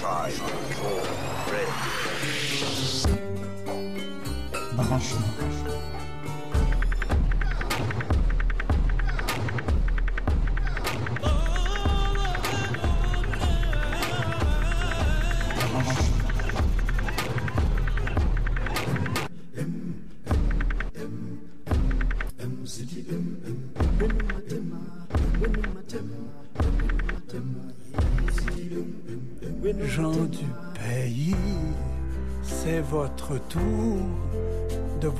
Tried, ready. Branch.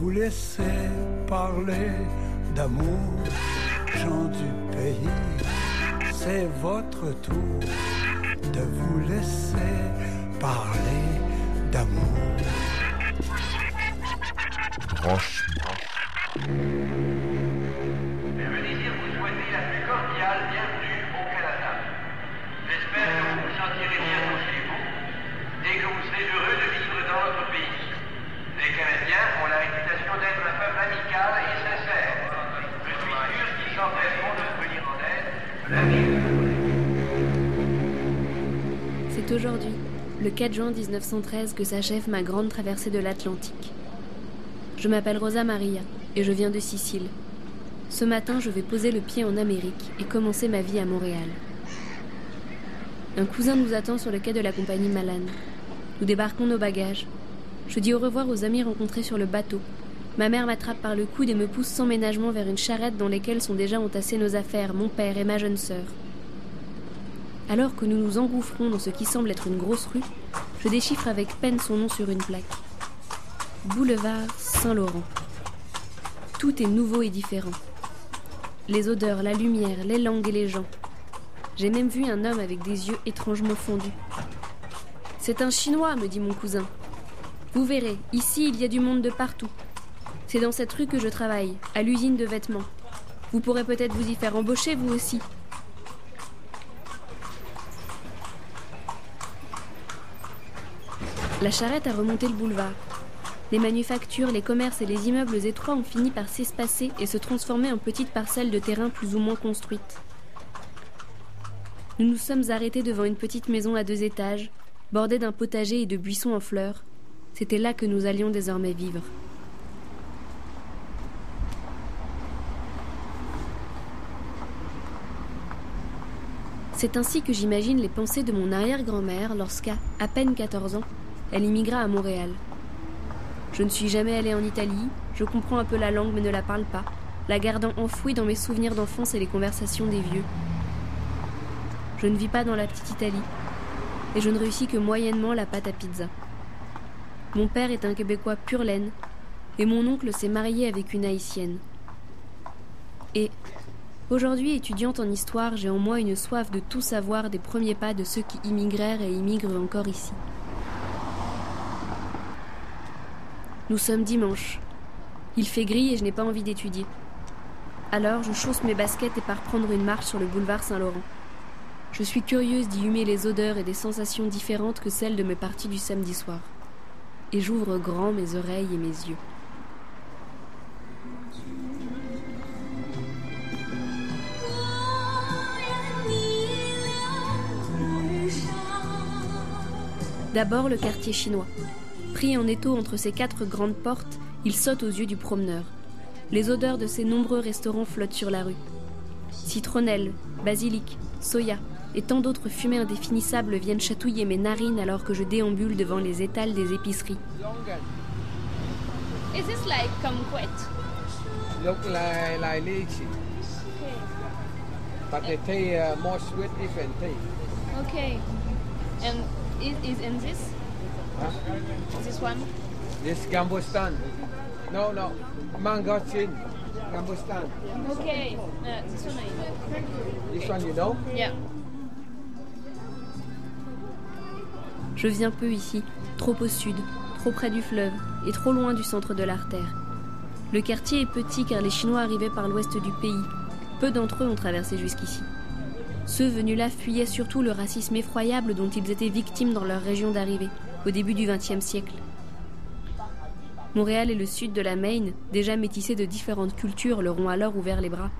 Vous laisser parler d'amour. Gens du pays, c'est votre tour de vous laisser parler d'amour. C'est aujourd'hui, le 4 juin 1913, que s'achève ma grande traversée de l'Atlantique. Je m'appelle Rosa Maria et je viens de Sicile. Ce matin, je vais poser le pied en Amérique et commencer ma vie à Montréal. Un cousin nous attend sur le quai de la compagnie Malane. Nous débarquons nos bagages. Je dis au revoir aux amis rencontrés sur le bateau. Ma mère m'attrape par le coude et me pousse sans ménagement vers une charrette dans laquelle sont déjà entassées nos affaires, mon père et ma jeune sœur. Alors que nous nous engouffrons dans ce qui semble être une grosse rue, je déchiffre avec peine son nom sur une plaque. Boulevard Saint-Laurent. Tout est nouveau et différent. Les odeurs, la lumière, les langues et les gens. J'ai même vu un homme avec des yeux étrangement fondus. C'est un Chinois, me dit mon cousin. Vous verrez, ici il y a du monde de partout. C'est dans cette rue que je travaille, à l'usine de vêtements. Vous pourrez peut-être vous y faire embaucher, vous aussi. La charrette a remonté le boulevard. Les manufactures, les commerces et les immeubles étroits ont fini par s'espacer et se transformer en petites parcelles de terrain plus ou moins construites. Nous nous sommes arrêtés devant une petite maison à deux étages, bordée d'un potager et de buissons en fleurs. C'était là que nous allions désormais vivre. C'est ainsi que j'imagine les pensées de mon arrière-grand-mère lorsqu'à à peine 14 ans, elle immigra à Montréal. Je ne suis jamais allée en Italie, je comprends un peu la langue mais ne la parle pas, la gardant enfouie dans mes souvenirs d'enfance et les conversations des vieux. Je ne vis pas dans la petite Italie, et je ne réussis que moyennement la pâte à pizza. Mon père est un Québécois pur laine, et mon oncle s'est marié avec une haïtienne. Et, aujourd'hui étudiante en histoire, j'ai en moi une soif de tout savoir des premiers pas de ceux qui immigrèrent et immigrent encore ici. Nous sommes dimanche. Il fait gris et je n'ai pas envie d'étudier. Alors je chausse mes baskets et pars prendre une marche sur le boulevard Saint-Laurent. Je suis curieuse d'y humer les odeurs et des sensations différentes que celles de mes parties du samedi soir. Et j'ouvre grand mes oreilles et mes yeux. D'abord le quartier chinois. Pris en étau entre ces quatre grandes portes, il saute aux yeux du promeneur. Les odeurs de ces nombreux restaurants flottent sur la rue. Citronnelle, basilic, soya et tant d'autres fumées indéfinissables viennent chatouiller mes narines alors que je déambule devant les étals des épiceries. Is this like kumquat? Look like, like lychee. But the tea uh, more sweet different. Okay. And is, is in this? This one? This gambustan. No, no. Gambustan. Okay. Uh, this one I know. This one you know? Yeah. Je viens peu ici, trop au sud, trop près du fleuve et trop loin du centre de l'artère. Le quartier est petit car les Chinois arrivaient par l'ouest du pays. Peu d'entre eux ont traversé jusqu'ici. Ceux venus là fuyaient surtout le racisme effroyable dont ils étaient victimes dans leur région d'arrivée, au début du XXe siècle. Montréal et le sud de la Maine, déjà métissés de différentes cultures, leur ont alors ouvert les bras.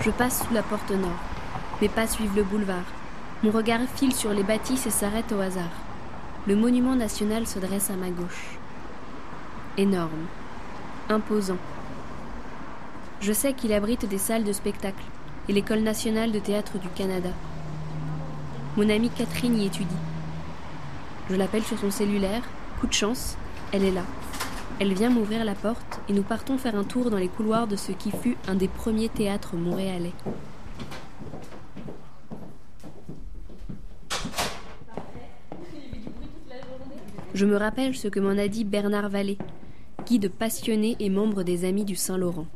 Je passe sous la porte nord. Mes pas suivent le boulevard. Mon regard file sur les bâtisses et s'arrête au hasard. Le monument national se dresse à ma gauche. Énorme. Imposant. Je sais qu'il abrite des salles de spectacle et l'École nationale de théâtre du Canada. Mon amie Catherine y étudie. Je l'appelle sur son cellulaire. Coup de chance, elle est là. Elle vient m'ouvrir la porte et nous partons faire un tour dans les couloirs de ce qui fut un des premiers théâtres montréalais. Je me rappelle ce que m'en a dit Bernard Vallée, guide passionné et membre des Amis du Saint-Laurent.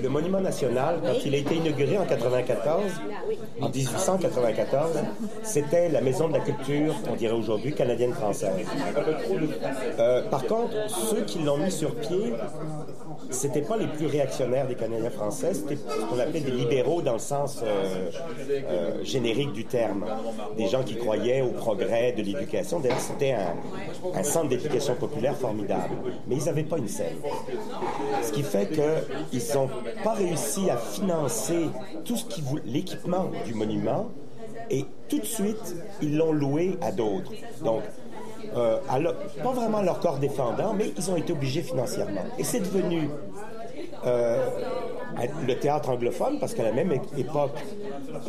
Le monument national, quand il a été inauguré en 94, en 1894, c'était la maison de la culture, on dirait aujourd'hui, canadienne-française. Euh, par contre, ceux qui l'ont mis sur pied, c'était pas les plus réactionnaires des Canadiens français, c'était ce qu'on appelait des libéraux dans le sens euh, euh, générique du terme. Des gens qui croyaient au progrès de l'éducation. D'ailleurs, c'était un, centre d'éducation populaire formidable. Mais ils n'avaient pas une scène. Ce qui fait qu'ils n'ont pas réussi à financer tout ce qui l'équipement du monument, et tout de suite, ils l'ont loué à d'autres. Donc, euh, pas vraiment leur corps défendant, mais ils ont été obligés financièrement. Et c'est devenu euh, le théâtre anglophone, parce qu'à la même époque,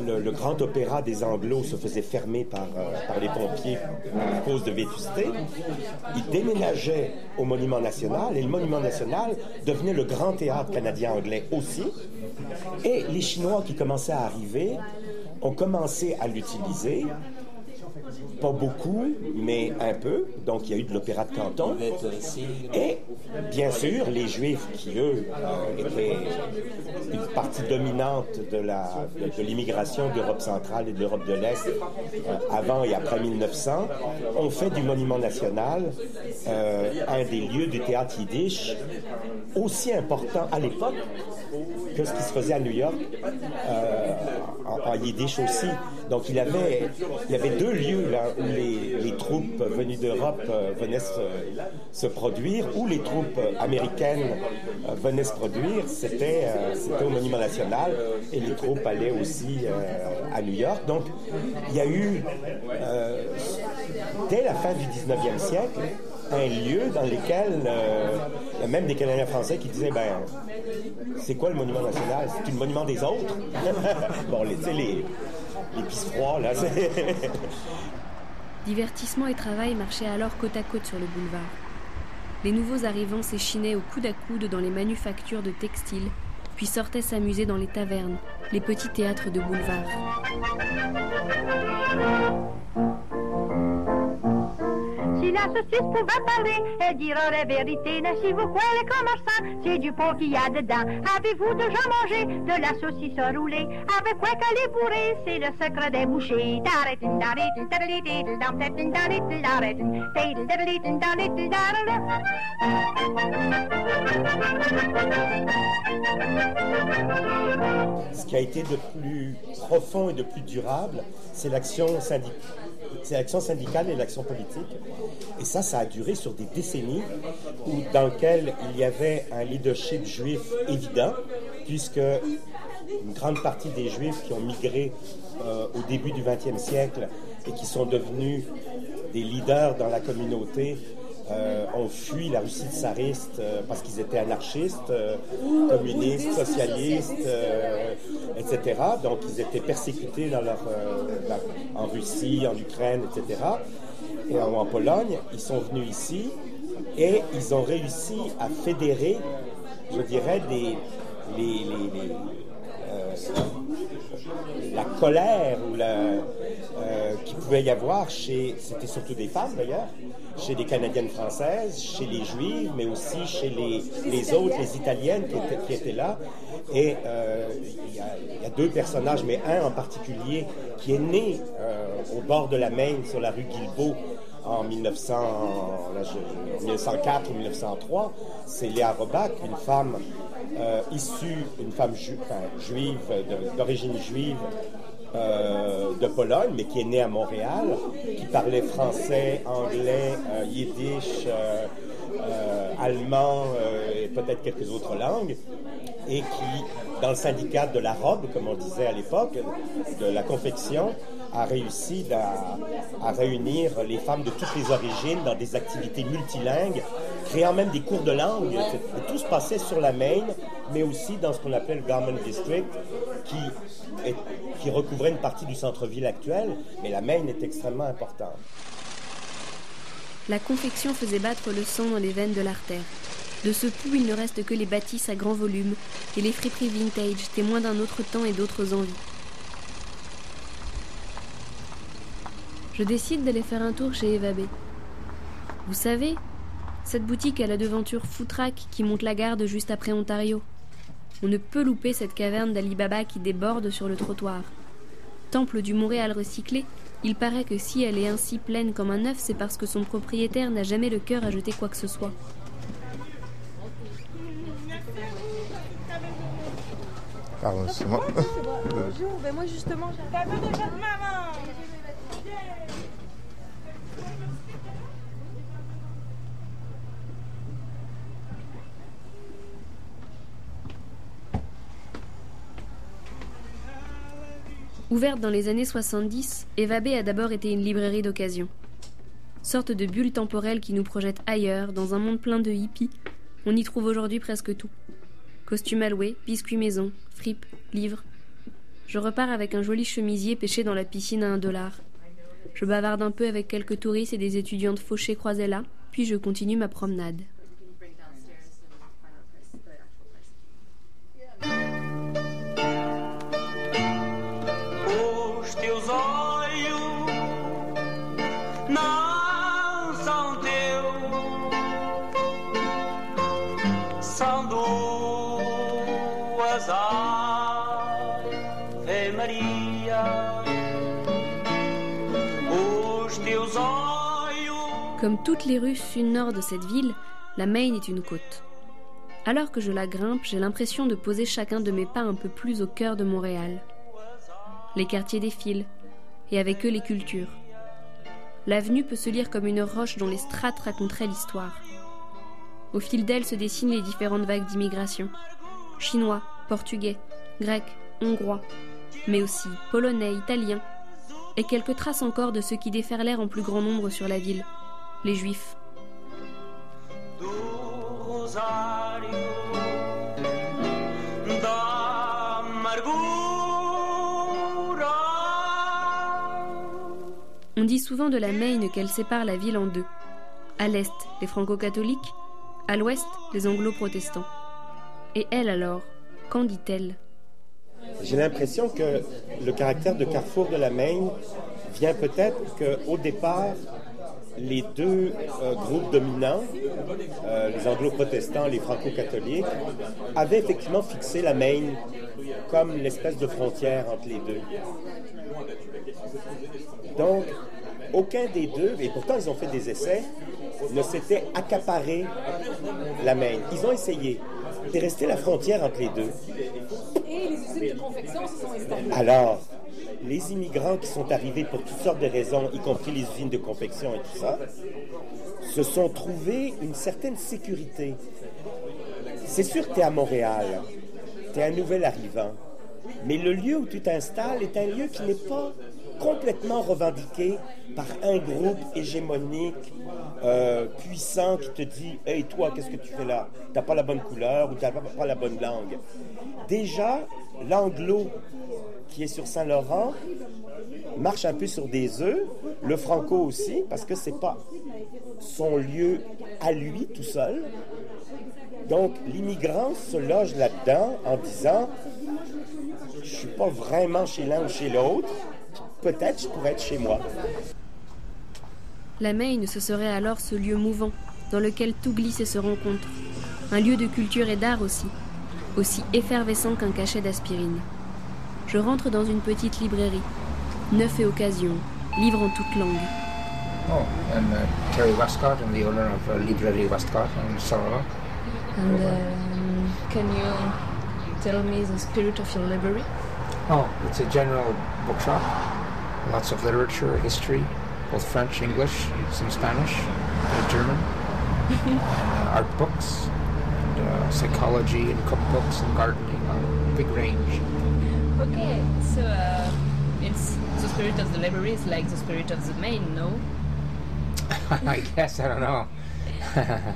le, grand opéra des Anglos se faisait fermer par, euh, par les pompiers à cause de vétusté. Ils déménageaient au Monument National, et le Monument National devenait le grand théâtre canadien-anglais aussi. Et les Chinois qui commençaient à arriver ont commencé à l'utiliser. Pas beaucoup, mais un peu. Donc, il y a eu de l'opéra de canton. Et, bien sûr, les Juifs qui, eux, euh, étaient une partie dominante de de, l'immigration d'Europe centrale et de l'Europe de l'Est euh, avant et après 1900, ont fait du Monument national euh, un des lieux du théâtre yiddish aussi important à l'époque que ce qui se faisait à New York en, yiddish aussi. Donc il, avait, il y avait deux lieux où les, troupes venues d'Europe euh, venaient se, produire, où les troupes américaines euh, venaient se produire. C'était euh, c'était au Monument National et les troupes allaient aussi à New York. Donc il y a eu, dès la fin du 19e siècle, un lieu dans lequel même des Canadiens français qui disaient ben c'est quoi le monument national? C'est le monument des autres Bon, les, tu sais, les, les froids, là. Divertissement et travail marchaient alors côte à côte sur le boulevard. Les nouveaux arrivants s'échinaient au coude à coude dans les manufactures de textiles, puis sortaient s'amuser dans les tavernes, les petits théâtres de boulevard. Si la saucisse pouvait parler, elle dirait la vérité. Naissez-vous quoi, les commerçants? C'est du pot qu'il y a dedans. Avez-vous déjà mangé de la saucisse roulée? Avec quoi qu'elle est bourrée? C'est le secret des tarara. Ce qui a été de plus profond et de plus durable, c'est l'action syndic- c'est l'action syndicale et l'action politique. Et ça, ça a duré sur des décennies dans lequel il y avait un leadership juif évident, puisque une grande partie des juifs qui ont migré euh, au début du XXe siècle et qui sont devenus des leaders dans la communauté euh, ont fui la Russie tsariste euh, parce qu'ils étaient anarchistes, euh, communistes, socialistes, etc. Donc ils étaient persécutés dans- en Russie, en Ukraine, etc. Et en, Pologne, ils sont venus ici et ils ont réussi à fédérer, je dirais, des, les, la colère ou la, euh, qu'il pouvait y avoir chez, c'était surtout des femmes d'ailleurs, chez les Canadiennes françaises, chez les Juives, mais aussi chez les, les autres, les Italiennes qui étaient, qui étaient là. Et euh, il y, a- il y a deux personnages, mais un en particulier qui est né euh, au bord de la Maine, sur la rue Guilbeault, en 1900, là, je- 1904 ou 1903, c'est Léa Robach, une femme euh, issue, une femme juive, d'origine juive euh, de Pologne, mais qui est née à Montréal, qui parlait français, anglais, euh, yiddish, allemand et peut-être quelques autres langues, et qui dans le syndicat de la robe, comme on disait à l'époque, de la confection, a réussi à, réunir les femmes de toutes les origines dans des activités multilingues, créant même des cours de langue. Et tout se passait sur la Main, mais aussi dans ce qu'on appelle le Garment District, qui, est, qui recouvrait une partie du centre-ville actuel, mais la Main est extrêmement importante. La confection faisait battre le sang dans les veines de l'artère. De ce pouls, il ne reste que les bâtisses à grand volume et les friperies vintage, témoins d'un autre temps et d'autres envies. Je décide d'aller faire un tour chez Eva B. Vous savez, cette boutique à la devanture foutraque qui monte la garde juste après Ontario. On ne peut louper cette caverne d'Alibaba qui déborde sur le trottoir. Temple du Montréal recyclé, il paraît que si elle est ainsi pleine comme un œuf, c'est parce que son propriétaire n'a jamais le cœur à jeter quoi que ce soit. Pardon, c'est moi. Bonjour, ben moi justement, j'ai un peu déjà de maman. Ouverte dans les années 70, Eva a d'abord été une librairie d'occasion. Sorte de bulle temporelle qui nous projette ailleurs, dans un monde plein de hippies, on y trouve aujourd'hui presque tout. Costumes à biscuits maison, fripes, livres. Je repars avec un joli chemisier pêché dans la piscine à un dollar. Je bavarde un peu avec quelques touristes et des étudiantes fauchées croisées là, puis je continue ma promenade. Comme toutes les rues sud-nord de cette ville, la Maine est une côte. Alors que je la grimpe, j'ai l'impression de poser chacun de mes pas un peu plus au cœur de Montréal. Les quartiers défilent, et avec eux les cultures. L'avenue peut se lire comme une roche dont les strates raconteraient l'histoire. Au fil d'elle se dessinent les différentes vagues d'immigration. Chinois, portugais, grecs, hongrois, mais aussi polonais, italiens, et quelques traces encore de ceux qui déferlèrent en plus grand nombre sur la ville, les juifs. On dit souvent de la Maine qu'elle sépare la ville en deux. À l'est, les franco-catholiques, à l'ouest, les anglo-protestants. Et elle alors, qu'en dit-elle? J'ai l'impression que le caractère de carrefour de la Maine vient peut-être qu'au départ, les deux euh, groupes dominants, euh, les anglo-protestants, les franco-catholiques, avaient effectivement fixé la Maine comme l'espèce de frontière entre les deux. Donc, aucun des deux, et pourtant ils ont fait des essais, ne s'était accaparé la Maine. Ils ont essayé. C'est resté la frontière entre les deux. Et les usines de confection se sont installées. Alors, les immigrants qui sont arrivés pour toutes sortes de raisons, y compris les usines de confection et tout ça, se sont trouvés une certaine sécurité. C'est sûr que tu es à Montréal, tu es un nouvel arrivant, mais le lieu où tu t'installes est un lieu qui n'est pas complètement revendiqué par un groupe hégémonique, euh, puissant, qui te dit Hey, toi, qu'est-ce que tu fais là? T'as pas la bonne couleur ou t'as pas, pas la bonne langue. Déjà, l'anglo qui est sur Saint-Laurent marche un peu sur des œufs, le franco aussi, parce que c'est pas son lieu à lui tout seul. Donc, l'immigrant se loge là-dedans en disant Je suis pas vraiment chez l'un ou chez l'autre, peut-être je pourrais être chez moi. La Maine, ce serait alors ce lieu mouvant, dans lequel tout glisse et se rencontre. Un lieu de culture et d'art aussi, aussi effervescent qu'un cachet d'aspirine. Je rentre dans une petite librairie, neuf et occasion, livres en toutes langues. Oh, I'm uh, Terry Westcott. I'm the owner of uh, Librairie Westcott in Sorrow. And um, can you tell me the spirit of your library? Oh, it's a general bookshop. Lots of literature, history, both French, English, some Spanish, German, and uh, art books, and uh, psychology and cookbooks and gardening, a big range. Okay, so uh, it's the spirit of the library is like the spirit of the main, no? I guess I don't know,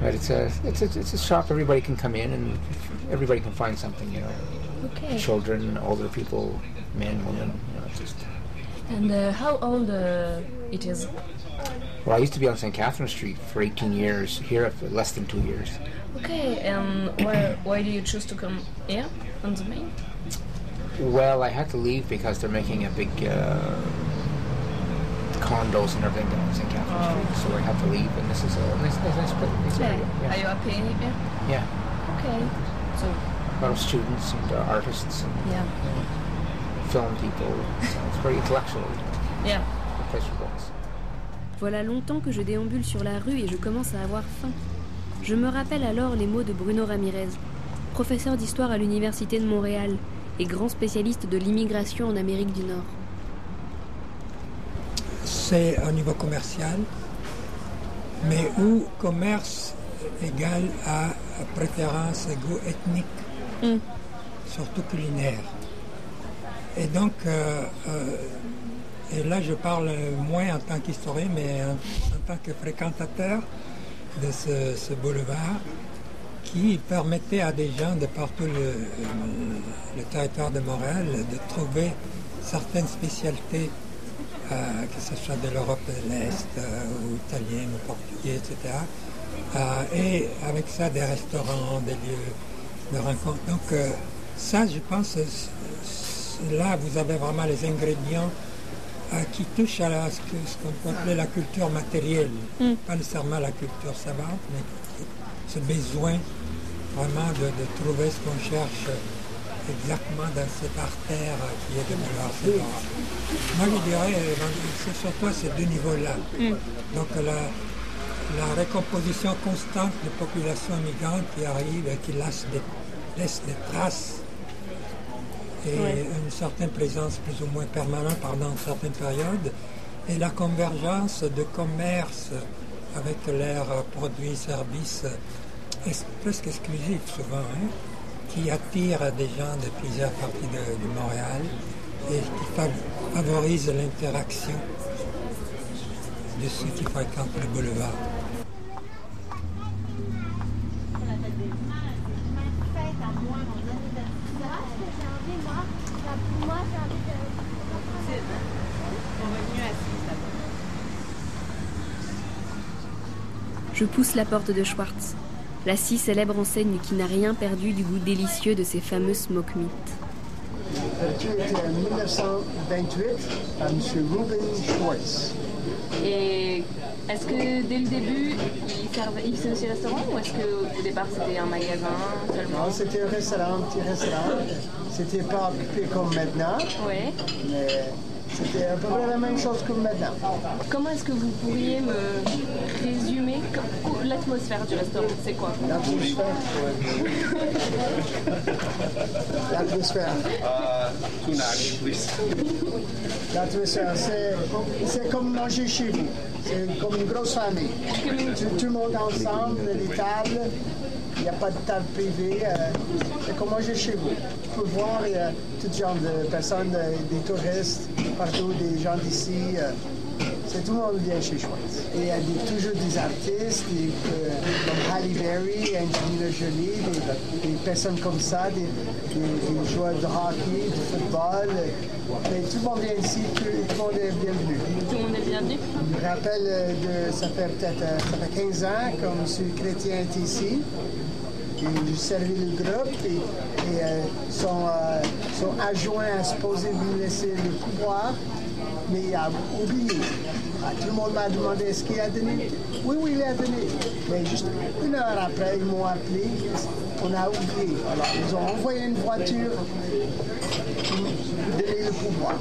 but it's a it's a it's a shop. Everybody can come in and everybody can find something. You know, Okay. children, older people, men, women. You know, just. And uh, how old uh, it is? Well, I used to be on St. Catherine Street for 18 years. Here, for less than two years. Okay, and why why do you choose to come here on the main? Well, I had to leave because they're making a big uh, condos and everything down on St. Catherine Oh. Street, so I had to leave. And this is a nice, nice, nice, place- nice Yeah. area. Are you here? Yeah, Okay. So a lot of students and uh, artists and yeah, film people. So it's very intellectual. yeah. The place for books. Voilà longtemps que je déambule sur la rue et je commence à avoir faim. Je me rappelle alors les mots de Bruno Ramirez, professeur d'histoire à l'Université de Montréal et grand spécialiste de l'immigration en Amérique du Nord. c'est au niveau commercial, mais où commerce égale à préférence et goût ethnique, surtout culinaire. Et donc, euh, euh, et là je parle moins en tant qu'historien, mais en, en tant que fréquentateur de ce, ce boulevard qui permettait à des gens de partout le, le territoire de Montréal de trouver certaines spécialités euh, que ce soit de l'Europe de l'Est euh, ou italien ou portugais, etc. Euh, et avec ça, des restaurants, des lieux de rencontre. Donc ça, je pense, là, vous avez vraiment les ingrédients qui touchent à la- ce qu'on peut appeler la culture matérielle. Pas nécessairement la culture savante, mais ce besoin vraiment de, de trouver ce qu'on cherche exactement dans cette artère qui est de l'or. Moi, je dirais, euh, c'est surtout ces deux niveaux-là. Donc, la, la recomposition constante de populations migrantes qui arrivent et qui laissent des, laissent des traces et une certaine présence plus ou moins permanente pendant une certaine période, et la convergence de commerce avec leurs produits, services es- presque exclusifs souvent, hein, qui attirent des gens de plusieurs parties de, de Montréal et qui fav- favorisent l'interaction de ceux qui fréquentent le boulevard. Je pousse la porte de Schwartz, la si célèbre enseigne qui n'a rien perdu du goût délicieux de ses fameux smoke meat. Tu étais en 1928 à M. Ruben Schwartz. Et est-ce que dès le début, il servait, il faisait aussi restaurant ou est-ce qu'au départ c'était un magasin seulement? Non, c'était un restaurant, un petit restaurant. C'était pas occupé comme maintenant, Ouais. mais c'était à peu près la même chose que maintenant. Comment est-ce que vous pourriez me résumer l'atmosphère du restaurant C'est quoi? L'atmosphère. L'atmosphère. L'atmosphère, c'est, c'est comme manger chez vous. C'est comme une grosse famille. Tout, le monde ensemble, les tables. Il n'y a pas de table privée. euh, c'est comme manger chez vous. Tu peux voir il y a tout genre de personnes, euh, des touristes, partout, des gens d'ici. euh, c'est tout le monde vient chez Schwartz. Et il y a des- toujours des artistes, des, euh, comme Halle Berry, Angelina Jolie, des, des personnes comme ça, des, des- joueurs de hockey, de football. Mais tout le monde vient ici, tout, tout le monde est bienvenu. Tout le monde est bienvenu? Je me rappelle euh, de, ça fait peut-être euh, ça fait 15 ans, comme M. Chrétien est ici. J'ai servi le groupe et, et, euh, son, euh, son adjoint a supposé lui laisser le pouvoir, mais il a oublié. Ah, tout le monde m'a demandé est-ce qu'il a donné. Oui, oui, il a donné. Mais juste une heure après, ils m'ont appelé. On a oublié. Alors, ils ont envoyé une voiture pour donner le pouvoir.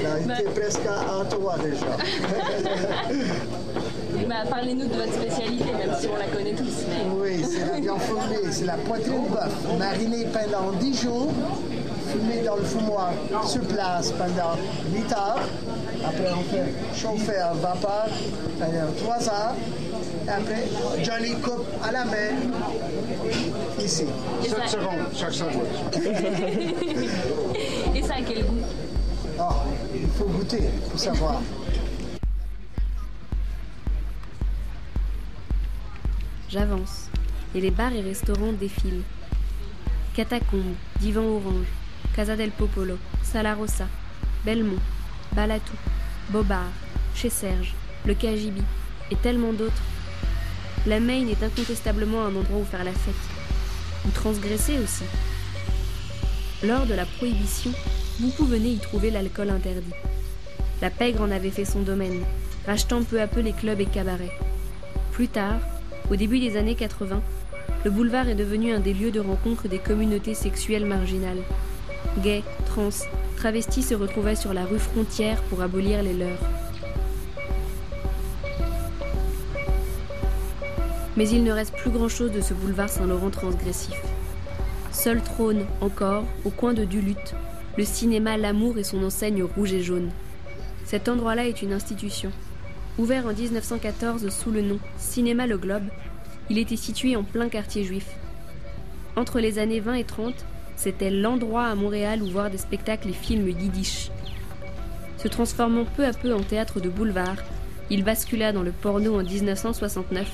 Alors, il était presque à Ottawa déjà. bah, Parlez-nous de votre spécialité, même si on la connaît tous. Mais... Oui, c'est la viande fumée, c'est la poitrine de bœuf, marinée pendant 10 jours, fumée dans le fumoir sur place pendant 8 heures. Après, on fait chauffer à vapeur pendant 3 heures. Et après, Johnny coupe à la main, ici. 7 secondes, chaque seconde. Et ça a quel goût? Ah, il faut goûter pour savoir. J'avance, et les bars et restaurants défilent. Catacombes, Divan Orange, Casa del Popolo, Sala Rossa, Belmont, Balatou, Bobard, Chez Serge, le Cagibi, et tellement d'autres. La Maine est incontestablement un endroit où faire la fête, où transgresser aussi. Lors de la prohibition, beaucoup venaient y trouver l'alcool interdit. La pègre en avait fait son domaine, rachetant peu à peu les clubs et cabarets. Plus tard, au début des années 80, le boulevard est devenu un des lieux de rencontre des communautés sexuelles marginales. Gays, trans, travestis se retrouvaient sur la rue frontière pour abolir les leurs. Mais il ne reste plus grand-chose de ce boulevard Saint-Laurent transgressif. Seul trône, encore, au coin de Duluth, le cinéma L'Amour et son enseigne rouge et jaune. Cet endroit-là est une institution. Ouvert en 1914 sous le nom Cinéma Le Globe, il était situé en plein quartier juif. Entre les années 20 et 30, c'était l'endroit à Montréal où voir des spectacles et films yiddish. Se transformant peu à peu en théâtre de boulevard, il bascula dans le porno en 1969,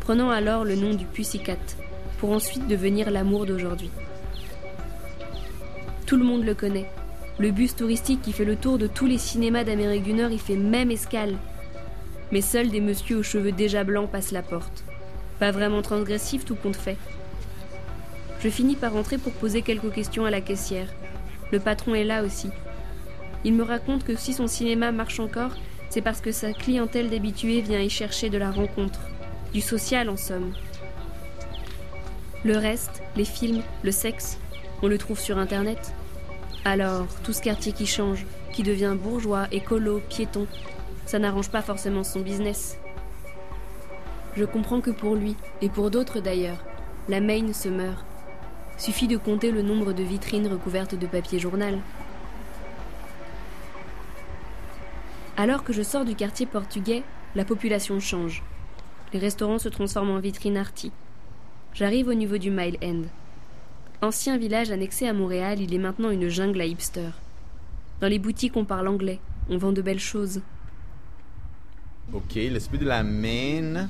prenant alors le nom du Pussycat, pour ensuite devenir l'amour d'aujourd'hui. Tout le monde le connaît. Le bus touristique qui fait le tour de tous les cinémas d'Amérique du Nord y fait même escale. Mais seuls des messieurs aux cheveux déjà blancs passent la porte. Pas vraiment transgressif, tout compte fait. Je finis par rentrer pour poser quelques questions à la caissière. Le patron est là aussi. Il me raconte que si son cinéma marche encore, c'est parce que sa clientèle d'habitués vient y chercher de la rencontre, du social en somme. Le reste, les films, le sexe, on le trouve sur Internet. Alors, tout ce quartier qui change, qui devient bourgeois, écolo, piéton, ça n'arrange pas forcément son business. Je comprends que pour lui, et pour d'autres d'ailleurs, la Maine se meurt. Suffit de compter le nombre de vitrines recouvertes de papier journal. Alors que je sors du quartier portugais, la population change. Les restaurants se transforment en vitrines arty. J'arrive au niveau du Mile End. Ancien village annexé à Montréal, il est maintenant une jungle à hipsters. Dans les boutiques, on parle anglais, on vend de belles choses. OK, l'esprit de la Maine,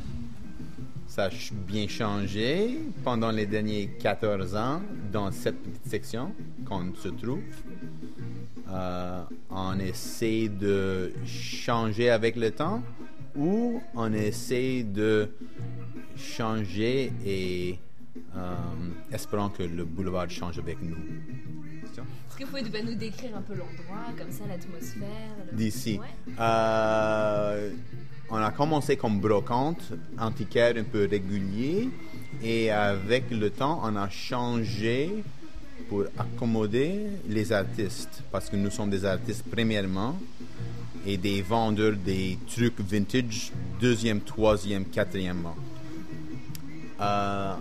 ça a bien changé pendant les derniers 14 ans dans cette petite section qu'on se trouve. Euh, on essaie de changer avec le temps ou on essaie de changer et euh, espérant que le boulevard change avec nous. Est-ce que vous pouvez nous décrire un peu l'endroit, comme ça, l'atmosphère le- d'ici. Ouais. Euh, on a commencé comme brocante, antiquaire un peu régulier, et avec le temps, on a changé pour accommoder les artistes, parce que nous sommes des artistes premièrement, et des vendeurs des trucs vintage deuxième, troisième, quatrièmement. Euh,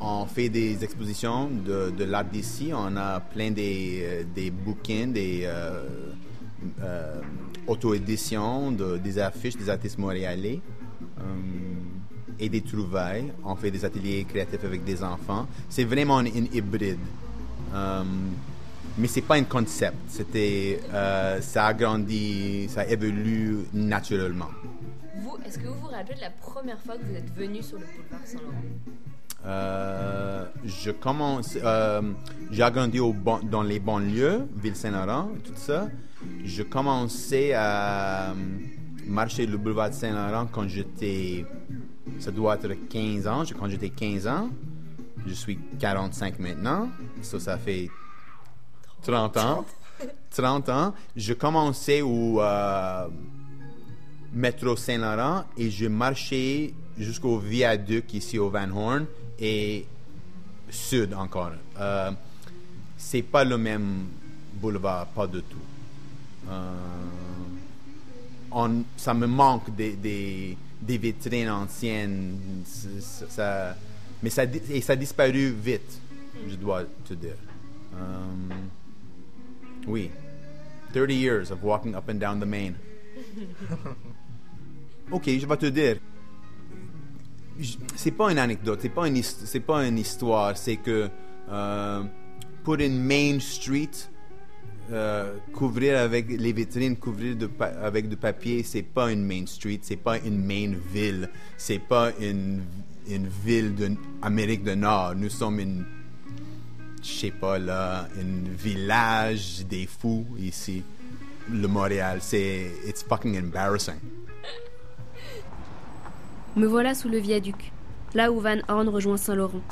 on fait des expositions de, l'art d'ici. On a plein des, euh, bouquins, des euh, auto-éditions, de- des affiches des artistes montréalais euh, et des trouvailles. On fait des ateliers créatifs avec des enfants. C'est vraiment une hybride. Euh, mais c'est pas un concept. C'était, euh, ça a grandi, ça évolue naturellement. Vous, est-ce que vous vous rappelez de la première fois que vous êtes venu sur le boulevard Saint-Laurent? Euh, je commence. euh, j'ai grandi au dans les banlieues, Ville-Saint-Laurent, tout ça. Je commençais à euh, marcher le boulevard de Saint-Laurent quand j'étais. Ça doit être 15 ans. Je- Quand j'étais 15 ans, je suis 45 maintenant. Ça, ça fait 30 ans. 30 ans. Je commençais au euh, métro Saint-Laurent et je marchais jusqu'au viaduc ici au Van Horn et sud encore. Euh, c'est pas le même boulevard, pas du tout. Euh, on- ça me manque des, des, des vitrines anciennes, ça, mais ça, et ça a disparu vite, je dois te dire. Euh, oui, 30 years of walking up and down the main. Ok, je vais te dire. c'est pas une anecdote, c'est pas une, pas une histoire, c'est que euh, pour une main street, euh, couvrir avec les vitrines, couvrir avec du papier, c'est pas une main street, c'est pas une main ville, c'est pas une, une ville d'Amérique du Nord. Nous sommes une, je sais pas là, un village des fous ici, le Montréal. C'est, it's fucking embarrassing. Me voilà sous le viaduc, là où Van Horn rejoint Saint-Laurent.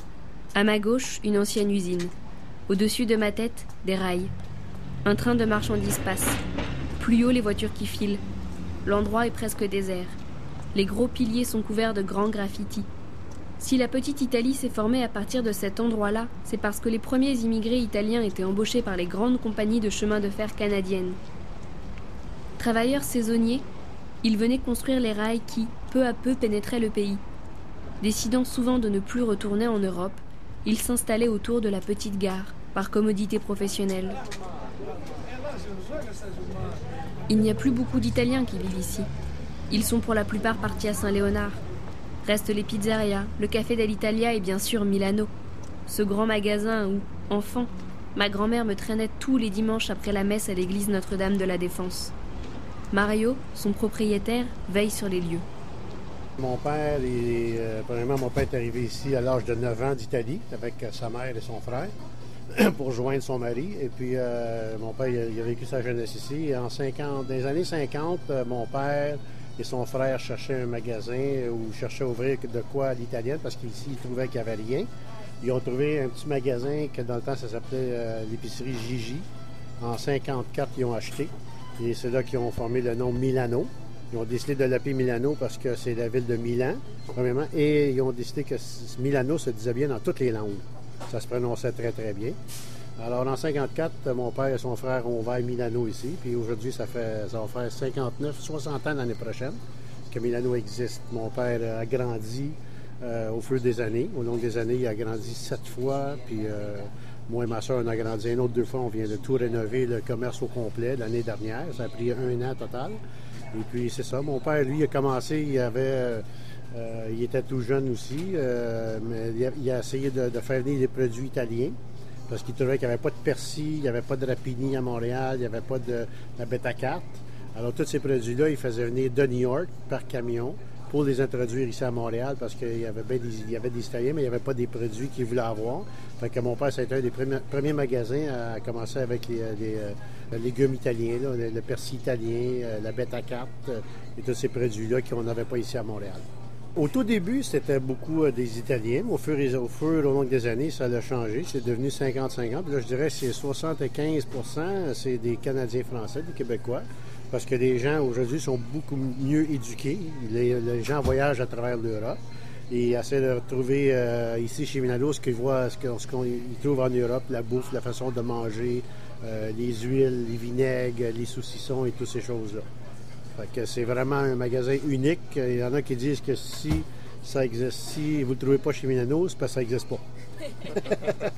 À ma gauche, une ancienne usine. Au-dessus de ma tête, des rails. Un train de marchandises passe. Plus haut, les voitures qui filent. L'endroit est presque désert. Les gros piliers sont couverts de grands graffitis. Si la petite Italie s'est formée à partir de cet endroit-là, c'est parce que les premiers immigrés italiens étaient embauchés par les grandes compagnies de chemin de fer canadiennes. Travailleurs saisonniers, ils venaient construire les rails qui, peu à peu, pénétraient le pays. Décidant souvent de ne plus retourner en Europe, ils s'installaient autour de la petite gare, par commodité professionnelle. Il n'y a plus beaucoup d'Italiens qui vivent ici. Ils sont pour la plupart partis à Saint-Léonard. Restent les pizzerias, le café dell'Italia et bien sûr Milano. Ce grand magasin où, enfant, ma grand-mère me traînait tous les dimanches après la messe à l'église Notre-Dame de la Défense. Mario, son propriétaire, veille sur les lieux. Mon père, est, euh, mon père est arrivé ici à l'âge de 9 ans d'Italie avec sa mère et son frère pour joindre son mari. Et puis, euh, mon père, il a, vécu sa jeunesse ici. En 50, dans les années 50, euh, mon père et son frère cherchaient un magasin ils cherchaient à ouvrir de quoi à l'italienne parce qu'ici, ils trouvaient qu'il n'y avait rien. Ils ont trouvé un petit magasin que dans le temps, ça s'appelait euh, l'épicerie Gigi. En 54, ils ont acheté. Et c'est là qu'ils ont formé le nom Milano. Ils ont décidé de l'appeler Milano parce que c'est la ville de Milan, premièrement. Et ils ont décidé que Milano se disait bien dans toutes les langues. Ça se prononçait très, très bien. Alors, en 54, mon père et son frère ont ouvert Milano ici. Puis aujourd'hui, ça, fait, va faire 59, 60 ans l'année prochaine que Milano existe. Mon père a grandi euh, au feu des années. Au long des années, il a grandi sept fois. Puis euh, moi et ma soeur, on a grandi un autre deux fois. On vient de tout rénover le commerce au complet l'année dernière. Ça a pris un an total. Et puis, c'est ça. Mon père, lui, a commencé, il avait. Euh, il était tout jeune aussi, euh, mais il a, essayé de, faire venir des produits italiens parce qu'il trouvait qu'il n'y avait pas de persil, il n'y avait pas de rapini à Montréal, il n'y avait pas de bêta carte. Alors, tous ces produits-là, il faisait venir de New York par camion pour les introduire ici à Montréal parce qu'il y avait bien des, Italiens, mais il n'y avait pas des produits qu'ils voulaient avoir. Fait mon père, été un des premiers, magasins à commencer avec les, euh, légumes italiens, le, le persil italien, la bêta carte et tous ces produits-là qu'on n'avait pas ici à Montréal. Au tout début, c'était beaucoup euh, des Italiens. Au fur et au fur au long des années, ça a changé. C'est devenu 50-50. Puis Là, je dirais que c'est 75% c'est des Canadiens français, des Québécois. Parce que les gens aujourd'hui sont beaucoup mieux éduqués. Les, gens voyagent à travers l'Europe et essaient de retrouver euh, ici chez Milano ce qu'ils voient, ce qu'on ce qu'on y trouve en Europe, la bouffe, la façon de manger, euh, les huiles, les vinaigres, les saucissons et toutes ces choses-là. Fait que c'est vraiment un magasin unique. Il y en a qui disent que si ça existe, si vous ne le trouvez pas chez Milano, c'est parce que ça n'existe pas.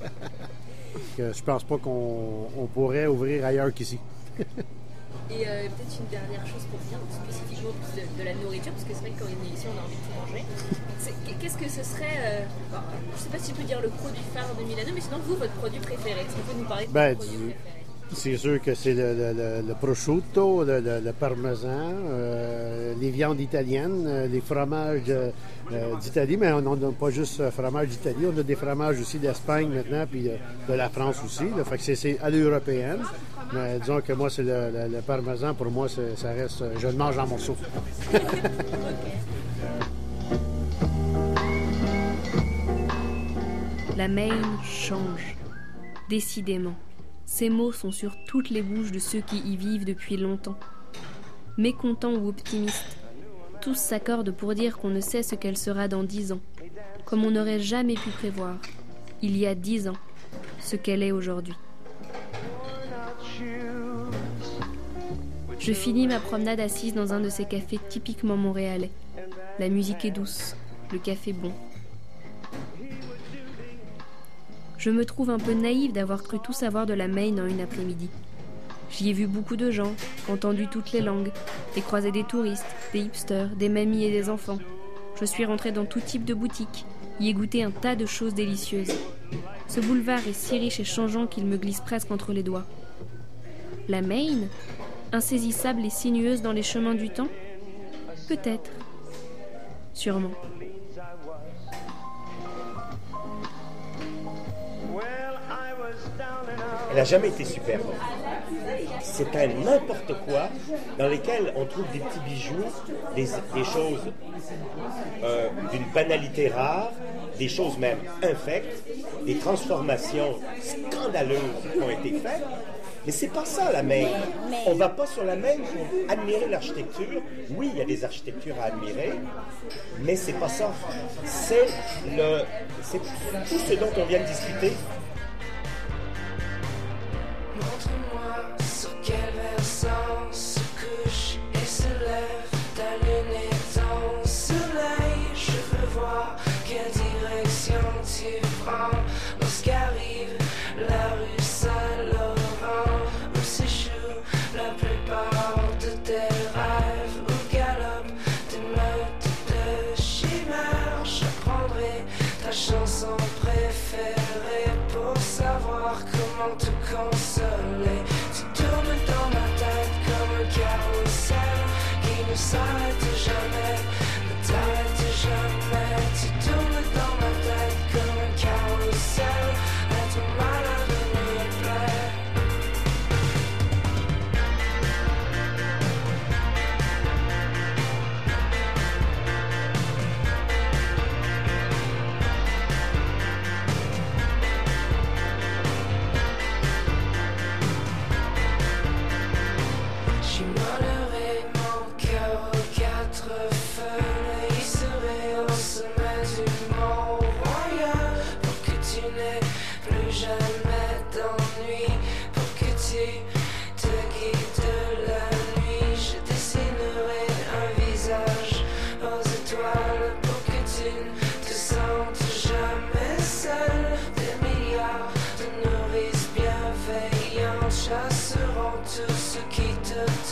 Que je pense pas qu'on on pourrait ouvrir ailleurs qu'ici. Et euh, peut-être une dernière chose pour dire spécifiquement de, de la nourriture, parce que c'est vrai que quand on est ici, on a envie de tout manger. Qu'est-ce que ce serait, euh, bon, je sais pas si je peux dire le produit phare de Milano, mais sinon vous, votre produit préféré Est-ce que vous pouvez nous parler de Ben, votre produit du- préféré? C'est sûr que c'est le, prosciutto, le, parmesan, euh, les viandes italiennes, euh, les fromages euh, d'Italie, mais on n'a pas juste fromage d'Italie, on a des fromages aussi d'Espagne maintenant, puis de, la France aussi. là. fait que c'est- à l'européenne. Mais disons que moi, c'est le, parmesan, pour moi, ça reste, je le mange en morceaux. La Maine change. Décidément, ces mots sont sur toutes les bouches de ceux qui y vivent depuis longtemps. Mécontents ou optimistes, tous s'accordent pour dire qu'on ne sait ce qu'elle sera dans dix ans, comme on n'aurait jamais pu prévoir, il y a dix ans, ce qu'elle est aujourd'hui. Je finis ma promenade assise dans un de ces cafés typiquement montréalais. La musique est douce, le café bon. Je me trouve un peu naïve d'avoir cru tout savoir de la Maine en une après-midi. J'y ai vu beaucoup de gens, entendu toutes les langues, et croisé des touristes, des hipsters, des mamies et des enfants. Je suis rentrée dans tout type de boutique, y ai goûté un tas de choses délicieuses. Ce boulevard est si riche et changeant qu'il me glisse presque entre les doigts. La Maine Insaisissable et sinueuse dans les chemins du temps? Peut-être. Sûrement. Jamais été superbe. C'est un n'importe quoi dans lequel on trouve des petits bijoux, des, choses euh, d'une banalité rare, des choses même infectes, des transformations scandaleuses qui ont été faites. Mais c'est pas ça la main. On va pas sur la main pour admirer l'architecture. Oui, il y a des architectures à admirer, mais c'est pas ça. C'est le, c'est tout ce dont on vient de discuter quel versant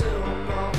te tourmente